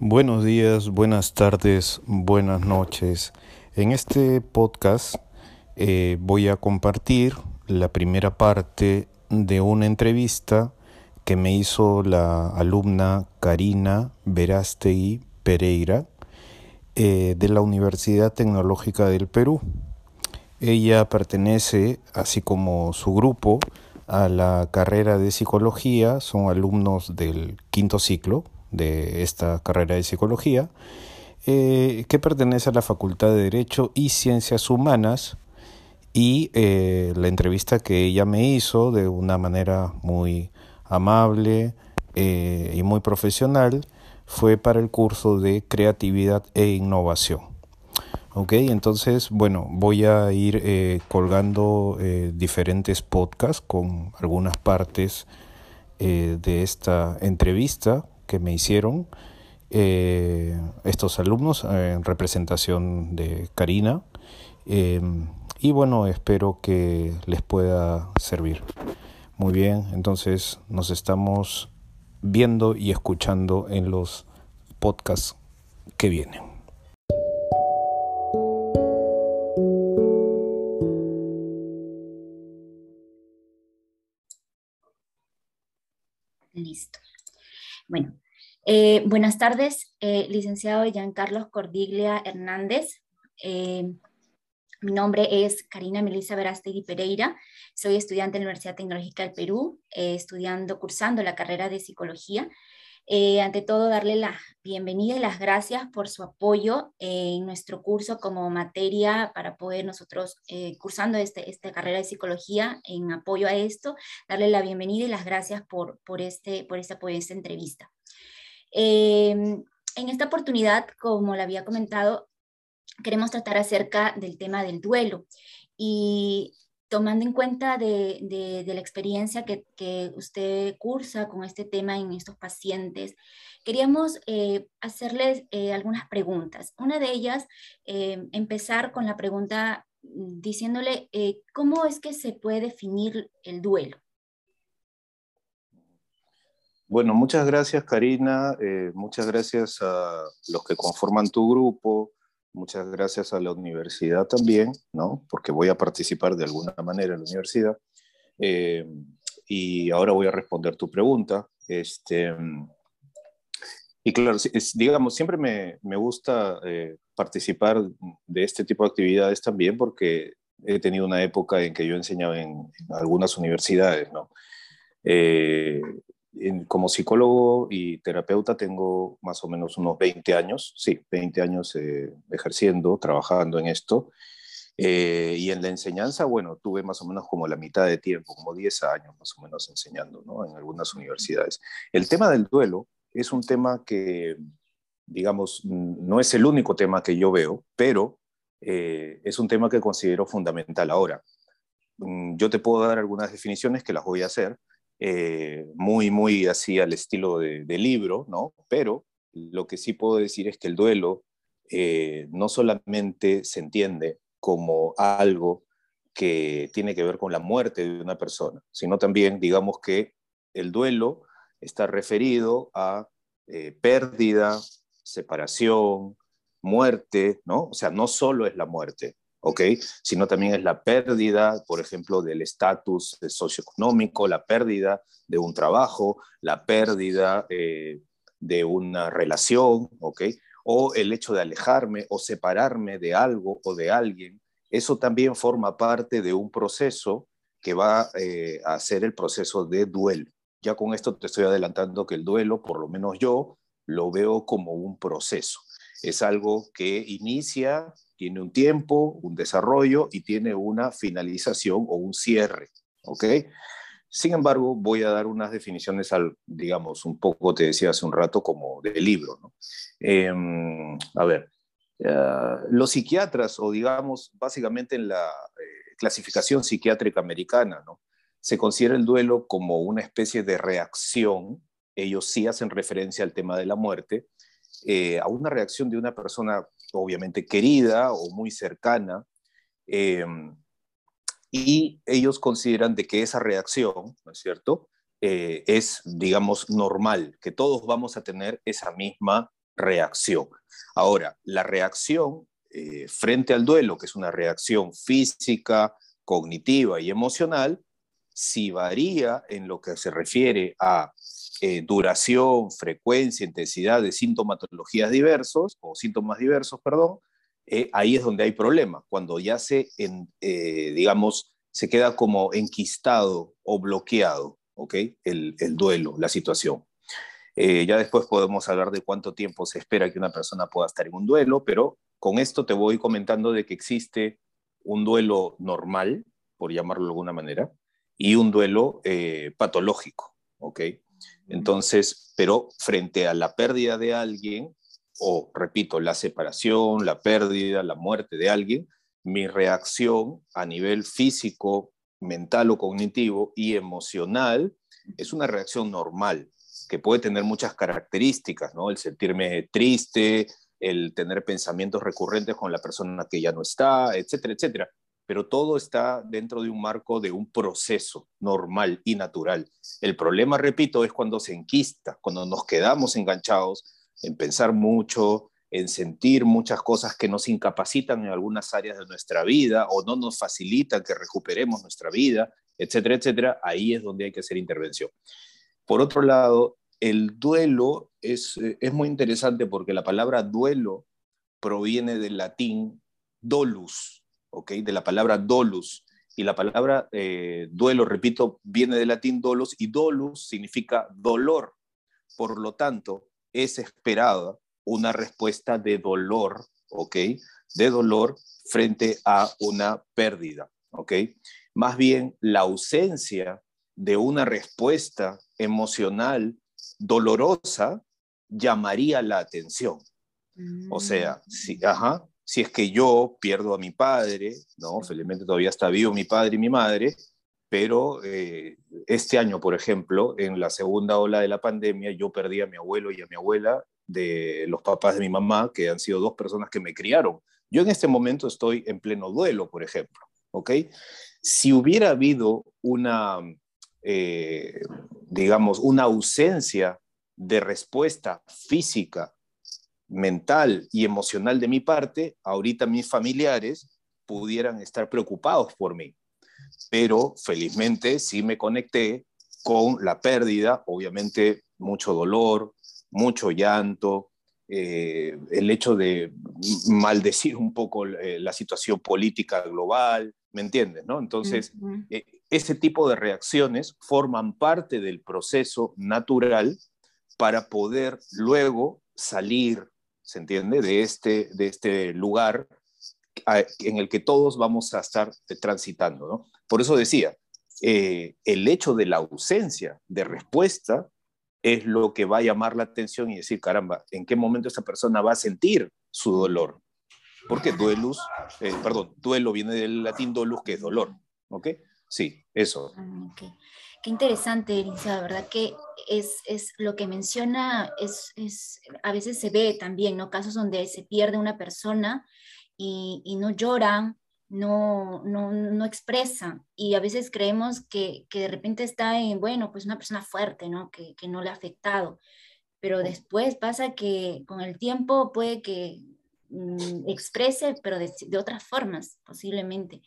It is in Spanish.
Buenos días, buenas tardes, buenas noches. En este podcast eh, voy a compartir la primera parte de una entrevista que me hizo la alumna Karina Verástegui Pereira eh, de la Universidad Tecnológica del Perú. Ella pertenece, así como su grupo, a la carrera de psicología, son alumnos del quinto ciclo de esta carrera de psicología, eh, que pertenece a la Facultad de Derecho y Ciencias Humanas y eh, la entrevista que ella me hizo de una manera muy amable eh, y muy profesional fue para el curso de creatividad e innovación. Ok, entonces, bueno, voy a ir colgando diferentes podcasts con algunas partes de esta entrevista que me hicieron eh, estos alumnos en representación de Karina. Em, y bueno, espero que les pueda servir. Muy bien, entonces nos estamos viendo y escuchando en los podcasts que vienen. Listo. Bueno, eh, buenas tardes, eh, licenciado Giancarlos Cordiglia Hernández. Eh, mi nombre es Karina Melissa Verástegui Pereira. Soy estudiante de la Universidad Tecnológica del Perú, estudiando, cursando la carrera de psicología. Ante todo, darle la bienvenida y las gracias por su apoyo en nuestro curso como materia para poder nosotros, cursando este, esta carrera de psicología, en apoyo a esto, darle la bienvenida y las gracias por, por, este, por este apoyo, esta entrevista. Em, en esta oportunidad, como le había comentado, queremos tratar acerca del tema del duelo y tomando en cuenta de, la experiencia que, usted cursa con este tema en estos pacientes, queríamos eh, hacerles eh, algunas preguntas. Una de ellas, em, empezar con la pregunta mm, diciéndole eh, cómo es que se puede definir el duelo. Bueno, muchas gracias Karina, eh, muchas gracias a los que conforman tu grupo, muchas gracias a la universidad también, ¿no? Porque voy a participar de alguna manera en la universidad. Eh, y ahora voy a responder tu pregunta. Este, y claro, digamos, siempre me, me gusta eh, participar de este tipo de actividades también porque he tenido una época en que yo enseñaba en, en algunas universidades, ¿no? Como psicólogo y terapeuta tengo más o menos unos 20 años, sí, 20 años eh, ejerciendo, trabajando en esto. Eh, y en la enseñanza, bueno, tuve más o menos como la mitad de tiempo, como 10 años más o menos enseñando ¿no? en algunas universidades. El tema del duelo es un tema que, digamos, no es el único tema que yo veo, pero eh, es un tema que considero fundamental. Ahora, mm, yo te puedo dar algunas definiciones que las voy a hacer, eh, muy, muy así al estilo de, libro, ¿no? Pero lo que sí puedo decir es que el duelo eh, no solamente se entiende como algo que tiene que ver con la muerte de una persona, sino también, digamos que el duelo está referido a eh, pérdida, separación, muerte, ¿no? O sea, no solo es la muerte, ¿ok? Sino también es la pérdida, por ejemplo, del estatus socioeconómico, la pérdida de un trabajo, la pérdida eh, de una relación, ¿ok? O el hecho de alejarme o separarme de algo o de alguien, eso también forma parte de un proceso que va eh, a ser el proceso de duelo. Ya con esto te estoy adelantando que el duelo, por lo menos yo, lo veo como un proceso. Es algo que inicia tiene un tiempo, un desarrollo y tiene una finalización o un cierre, ¿ok? Sin embargo, voy a dar unas definiciones al, digamos, un poco, te decía hace un rato, como de libro, ¿no? Em, a ver, eh, los psiquiatras, o digamos, básicamente en la eh, clasificación psiquiátrica americana, ¿no? Se considera el duelo como una especie de reacción, ellos sí hacen referencia al tema de la muerte, eh, a una reacción de una persona obviamente querida o muy cercana, eh, y ellos consideran de que esa reacción, ¿no es cierto?, eh, es, digamos, normal, que todos vamos a tener esa misma reacción. Ahora, la reacción eh, frente al duelo, que es una reacción física, cognitiva y emocional, si varía en lo que se refiere a eh, duración, frecuencia, intensidad de sintomatologías diversos o síntomas diversos, perdón, eh, ahí es donde hay problema, cuando ya se, digamos, se queda como enquistado o bloqueado, ¿ok? El, el duelo, la situación. Eh, ya después podemos hablar de cuánto tiempo se espera que una persona pueda estar en un duelo, pero con esto te voy comentando de que existe un duelo normal, por llamarlo de alguna manera, y un duelo eh, patológico, ¿ok? Entonces, pero frente a la pérdida de alguien, o repito, la separación, la pérdida, la muerte de alguien, mi reacción a nivel físico, mental o cognitivo y emocional es una reacción normal, que puede tener muchas características, ¿no? El sentirme triste, el tener pensamientos recurrentes con la persona que ya no está, etcétera, etcétera. Pero todo está dentro de un marco de un proceso normal y natural. El problema, repito, es cuando se enquista, cuando nos quedamos enganchados en pensar mucho, en sentir muchas cosas que nos incapacitan en algunas áreas de nuestra vida o no nos facilitan que recuperemos nuestra vida, etcétera, etcétera. Ahí es donde hay que hacer intervención. Por otro lado, el duelo es, eh, es muy interesante porque la palabra duelo proviene del latín dolus, ¿ok? De la palabra dolus. Y la palabra eh, duelo, repito, viene del latín dolus y dolus significa dolor. Por lo tanto, es esperada una respuesta de dolor, ¿ok? De dolor frente a una pérdida, ¿ok? Más bien, la ausencia de una respuesta emocional dolorosa llamaría la atención. O sea, si, mm. ajá, si es que yo pierdo a mi padre, ¿no? Felizmente todavía está vivo mi padre y mi madre, pero eh, este año, por ejemplo, en la segunda ola de la pandemia, yo perdí a mi abuelo y a mi abuela de los papás de mi mamá, que han sido dos personas que me criaron. Yo en este momento estoy en pleno duelo, por ejemplo, ¿ok? Si hubiera habido una eh, digamos, una ausencia de respuesta física, mental y emocional de mi parte, ahorita mis familiares pudieran estar preocupados por mí. Pero felizmente sí me conecté con la pérdida, obviamente mucho dolor, mucho llanto, eh, el hecho de maldecir un poco eh, la situación política global, ¿me entiendes? ¿no? Entonces, eh, ese tipo de reacciones forman parte del proceso natural para poder luego salir, ¿se entiende?, de este, de este lugar en el que todos vamos a estar transitando, ¿no? Por eso decía, el hecho de la ausencia de respuesta es lo que va a llamar la atención y decir, caramba, ¿en qué momento esa persona va a sentir su dolor? Porque duelus, eh, perdón, duelo viene del latín dolus, que es dolor, ¿ok? Sí, eso. Ah, qué interesante, Elisa, verdad que es, es lo que menciona, es, es, a veces se ve también, ¿no? Casos donde se pierde una persona y, y no lloran, no, no, no expresan y a veces creemos que, que, de repente está en, bueno, pues una persona fuerte, ¿no? Que, que no le ha afectado, pero después pasa que con el tiempo puede que mm, exprese, pero de, de otras formas, posiblemente.